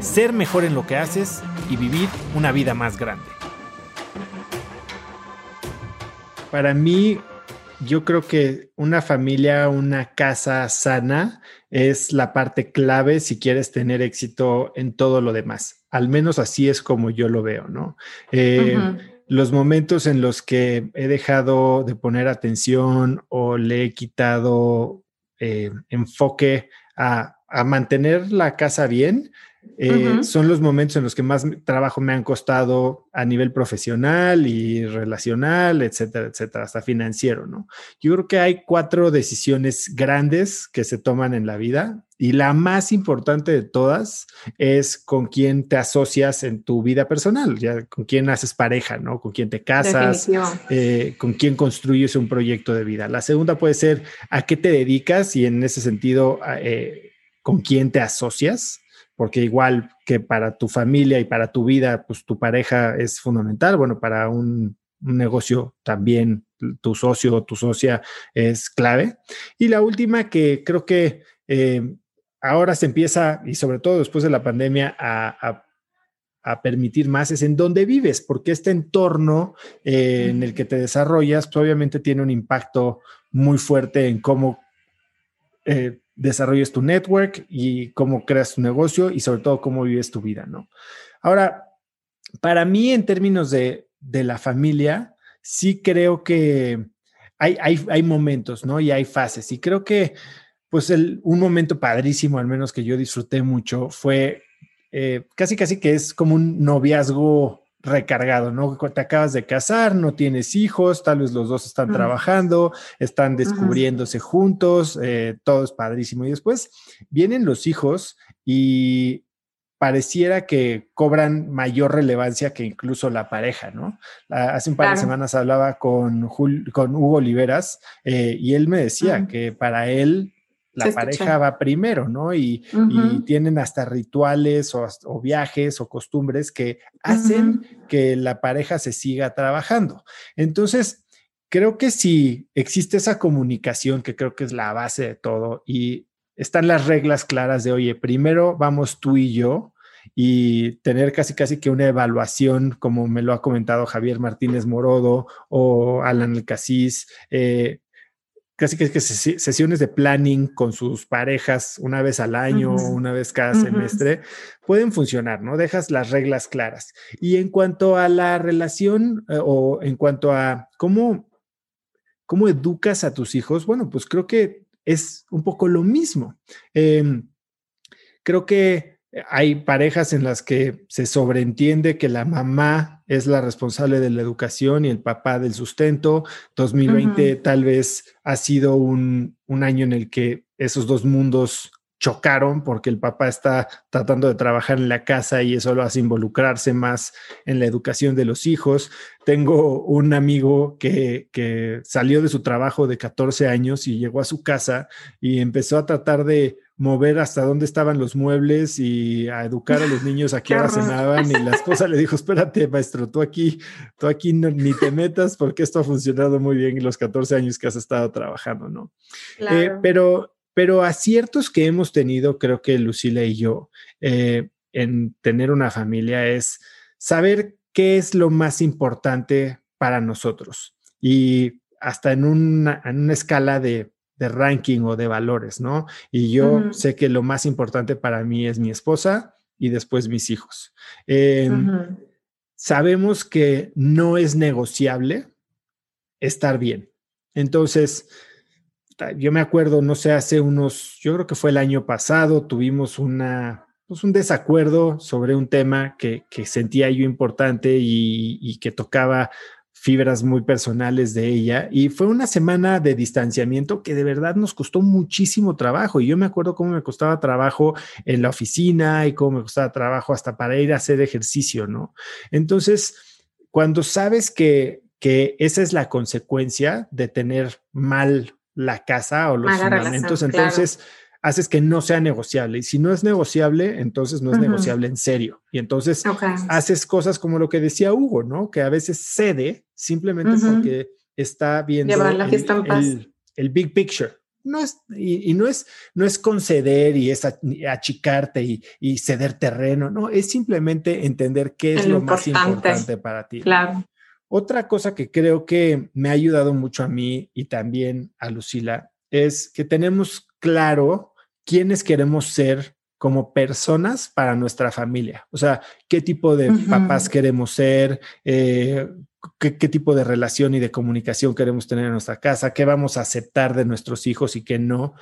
ser mejor en lo que haces y vivir una vida más grande. Para mí, yo creo que una familia, una casa sana es la parte clave si quieres tener éxito en todo lo demás. Al menos así es como yo lo veo, ¿no? Eh, los momentos en los que he dejado de poner atención o le he quitado eh, enfoque a, mantener la casa bien, eh, son los momentos en los que más trabajo me han costado a nivel profesional y relacional, etcétera, etcétera, hasta financiero, ¿no? Yo creo que hay cuatro decisiones grandes que se toman en la vida y la más importante de todas es con quién te asocias en tu vida personal, ya con quién haces pareja, ¿no? Con quién te casas, eh, con quién construyes un proyecto de vida. La segunda puede ser a qué te dedicas y en ese sentido, eh, con quién te asocias porque igual que para tu familia y para tu vida, pues tu pareja es fundamental. Bueno, para un, negocio también tu socio o tu socia es clave. Y la última que creo que eh, ahora se empieza, y sobre todo después de la pandemia, a, permitir más es en dónde vives, porque este entorno eh, en el que te desarrollas, pues obviamente tiene un impacto muy fuerte en cómo eh, desarrolles tu network y cómo creas tu negocio y sobre todo cómo vives tu vida, ¿no? Ahora, para mí en términos de, la familia, sí creo que hay, hay, momentos, ¿no? Y hay fases. Y creo que, pues, el, un momento padrísimo, al menos que yo disfruté mucho, fue eh, casi, casi que es como un noviazgo recargado, ¿no? Te acabas de casar, no tienes hijos, tal vez los dos están trabajando, están descubriéndose juntos, eh, todo es padrísimo. Y después vienen los hijos y pareciera que cobran mayor relevancia que incluso la pareja, ¿no? Hace un par de semanas hablaba con, con Hugo Oliveras eh, y él me decía que para él la pareja va primero, ¿no? Y, tienen hasta rituales o, viajes o costumbres que hacen que la pareja se siga trabajando. Entonces, creo que si existe esa comunicación, que creo que es la base de todo, y están las reglas claras de, oye, primero vamos tú y yo, y tener casi casi que una evaluación, como me lo ha comentado Javier Martínez Morodo o Alan El Casís, eh, casi que, sesiones de planning con sus parejas una vez al año, una vez cada semestre, pueden funcionar, ¿no? Dejas las reglas claras. Y en cuanto a la relación eh, o en cuanto a cómo, cómo educas a tus hijos, bueno, pues creo que es un poco lo mismo. Em, creo que hay parejas en las que se sobreentiende que la mamá es la responsable de la educación y el papá del sustento. 2020 tal vez ha sido un, un, año en el que esos dos mundos chocaron porque el papá está tratando de trabajar en la casa y eso lo hace involucrarse más en la educación de los hijos. Tengo un amigo que, que salió de su trabajo de 14 años y llegó a su casa y empezó a tratar de mover hasta dónde estaban los muebles y a educar a los niños a qué hora cenaban y la esposa le dijo, espérate maestro, tú aquí, tú aquí ni te metas porque esto ha funcionado muy bien en los 14 años que has estado trabajando, ¿no? Eh, pero, pero aciertos que hemos tenido, creo que Lucila y yo, eh, en tener una familia es saber qué es lo más importante para nosotros. Y hasta en una, en una escala de de ranking o de valores, ¿no? Y yo sé que lo más importante para mí es mi esposa y después mis hijos. Em, sabemos que no es negociable estar bien. Entonces, yo me acuerdo, no sé, hace unos, yo creo que fue el año pasado, tuvimos una, pues un desacuerdo sobre un tema que, que sentía yo importante y, y que tocaba fibras muy personales de ella y fue una semana de distanciamiento que de verdad nos costó muchísimo trabajo y yo me acuerdo cómo me costaba trabajo en la oficina y cómo me costaba trabajo hasta para ir a hacer ejercicio, ¿no? Entonces, cuando sabes que, que esa es la consecuencia de tener mal la casa o los fundamentos, entonces haces que no sea negociable. Y si no es negociable, entonces no es negociable en serio. Y entonces haces cosas como lo que decía Hugo, ¿no? Que a veces cede simplemente porque está viendo el, el, big picture. No es, y, no es, no es conceder y es achicarte y, y, ceder terreno, no, es simplemente entender qué es lo más importante para ti. Claro. Otra cosa que creo que me ha ayudado mucho a mí y también a Lucila es que tenemos claro quiénes queremos ser como personas para nuestra familia. O sea, qué tipo de papás queremos ser, eh, qué, tipo de relación y de comunicación queremos tener en nuestra casa, qué vamos a aceptar de nuestros hijos y qué no,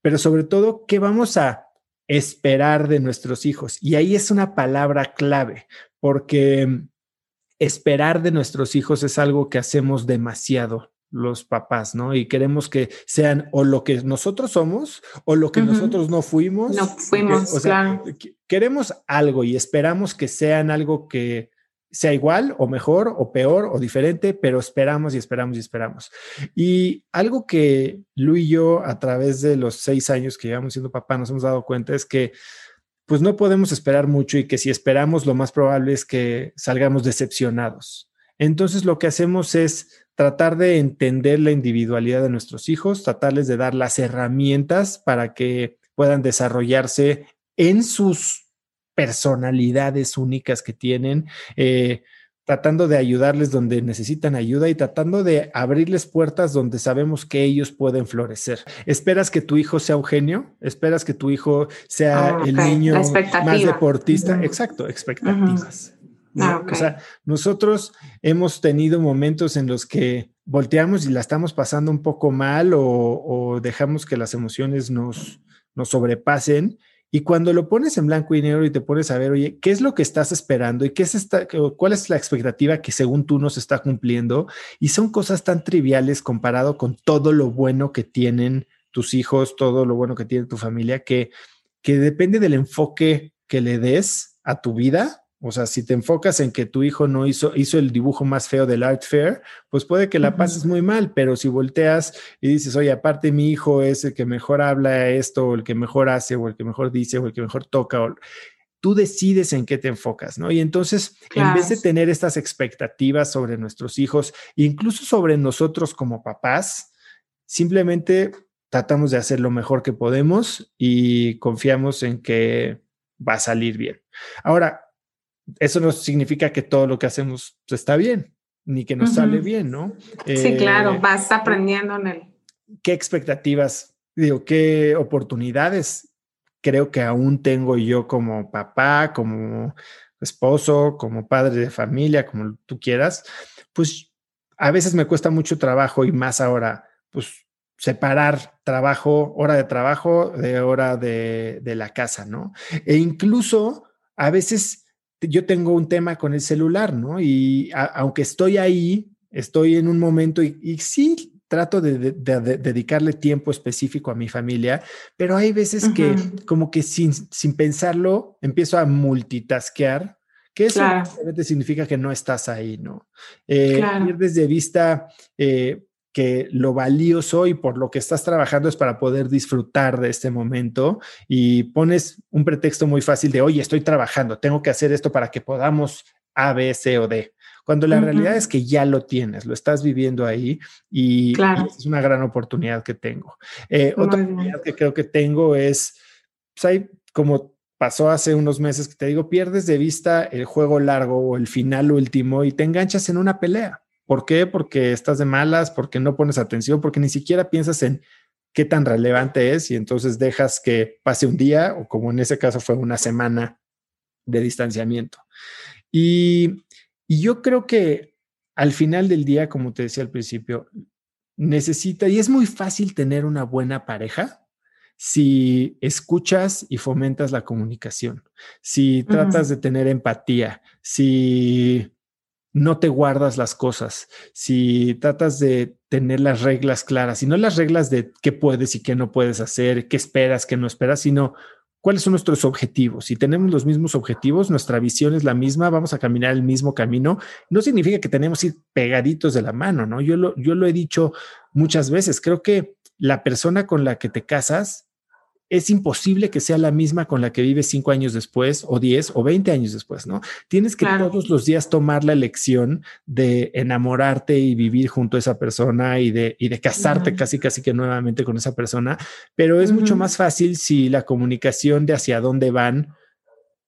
pero sobre todo, qué vamos a esperar de nuestros hijos. Y ahí es una palabra clave, porque esperar de nuestros hijos es algo que hacemos demasiado los papás, ¿no? Y queremos que sean o lo que nosotros somos o lo que nosotros no fuimos. No fuimos, o sea, Queremos algo y esperamos que sean algo que sea igual o mejor o peor o diferente, pero esperamos y esperamos y esperamos. Y algo que Lu y yo a través de los seis años que llevamos siendo papá nos hemos dado cuenta es que pues no podemos esperar mucho y que si esperamos lo más probable es que salgamos decepcionados. Entonces lo que hacemos es tratar de entender la individualidad de nuestros hijos, tratarles de dar las herramientas para que puedan desarrollarse en sus personalidades únicas que tienen, eh, tratando de ayudarles donde necesitan ayuda y tratando de abrirles puertas donde sabemos que ellos pueden florecer. ¿Esperas que tu hijo sea un genio? ¿Esperas que tu hijo sea ah, el niño más deportista? Exacto, expectativas. Ah, o sea, nosotros hemos tenido momentos en los que volteamos y la estamos pasando un poco mal o, dejamos que las emociones nos, nos sobrepasen. Y cuando lo pones en blanco y negro y te pones a ver, oye, ¿qué es lo que estás esperando y qué es esta, cuál es la expectativa que según tú nos está cumpliendo? Y son cosas tan triviales comparado con todo lo bueno que tienen tus hijos, todo lo bueno que tiene tu familia, que, que depende del enfoque que le des a tu vida, o sea, si te enfocas en que tu hijo no hizo, hizo el dibujo más feo del art fair, pues puede que la pases muy mal, pero si volteas y dices, oye, aparte mi hijo es el que mejor habla esto, o el que mejor hace, o el que mejor dice, o el que mejor toca, o, tú decides en qué te enfocas, ¿no? Y entonces, en vez de tener estas expectativas sobre nuestros hijos, incluso sobre nosotros como papás, simplemente tratamos de hacer lo mejor que podemos y confiamos en que va a salir bien. Ahora, eso no significa que todo lo que hacemos está bien, ni que nos sale bien, ¿no? sí, claro, eh, vas aprendiendo en él. ¿Qué expectativas, digo, qué oportunidades creo que aún tengo yo como papá, como esposo, como padre de familia, como tú quieras? Pues a veces me cuesta mucho trabajo y más ahora, pues separar trabajo, hora de trabajo de hora de, de la casa, ¿no? E incluso a veces yo tengo un tema con el celular, ¿no? Y aunque estoy ahí, estoy en un momento y, sí trato de, dedicarle tiempo específico a mi familia, pero hay veces que como que sin, sin pensarlo empiezo a multitasquear, que eso significa que no estás ahí, ¿no? Eh, Pierdes de vista eh, que lo valioso y por lo que estás trabajando es para poder disfrutar de este momento y pones un pretexto muy fácil de, oye, estoy trabajando, tengo que hacer esto para que podamos A, B, C o D. Cuando la realidad es que ya lo tienes, lo estás viviendo ahí y, es una gran oportunidad que tengo. Eh, otra oportunidad que creo que tengo es, pues hay como pasó hace unos meses que te digo, pierdes de vista el juego largo o el final último y te enganchas en una pelea. ¿Por qué? Porque estás de malas, porque no pones atención, porque ni siquiera piensas en qué tan relevante es y entonces dejas que pase un día o como en ese caso fue una semana de distanciamiento. Y, yo creo que al final del día, como te decía al principio, necesita, y es muy fácil tener una buena pareja si escuchas y fomentas la comunicación, si tratas de tener empatía, si no te guardas las cosas, si tratas de tener las reglas claras, y no las reglas de qué puedes y qué no puedes hacer, qué esperas, qué no esperas, sino cuáles son nuestros objetivos. Si tenemos los mismos objetivos, nuestra visión es la misma, vamos a caminar el mismo camino, no significa que tenemos que ir pegaditos de la mano, ¿no? Yo lo, yo lo he dicho muchas veces, creo que la persona con la que te casas es imposible que sea la misma con la que vives cinco años después o diez o veinte años después, ¿no? Tienes que todos los días tomar la elección de enamorarte y vivir junto a esa persona y de, y de casarte casi, casi que nuevamente con esa persona, pero es mucho más fácil si la comunicación de hacia dónde van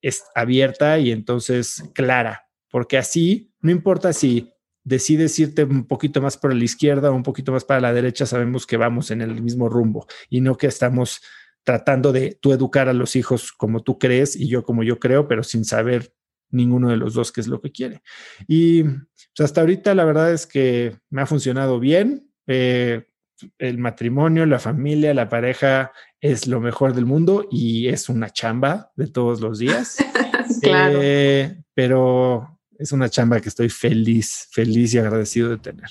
es abierta y entonces clara, porque así no importa si decides irte un poquito más por la izquierda o un poquito más para la derecha, sabemos que vamos en el mismo rumbo y no que estamos tratando de tú educar a los hijos como tú crees y yo como yo creo, pero sin saber ninguno de los dos qué es lo que quiere. Y pues, hasta ahorita la verdad es que me ha funcionado bien. Eh, el matrimonio, la familia, la pareja es lo mejor del mundo y es una chamba de todos los días. claro. Eh, pero es una chamba que estoy feliz, feliz y agradecido de tener.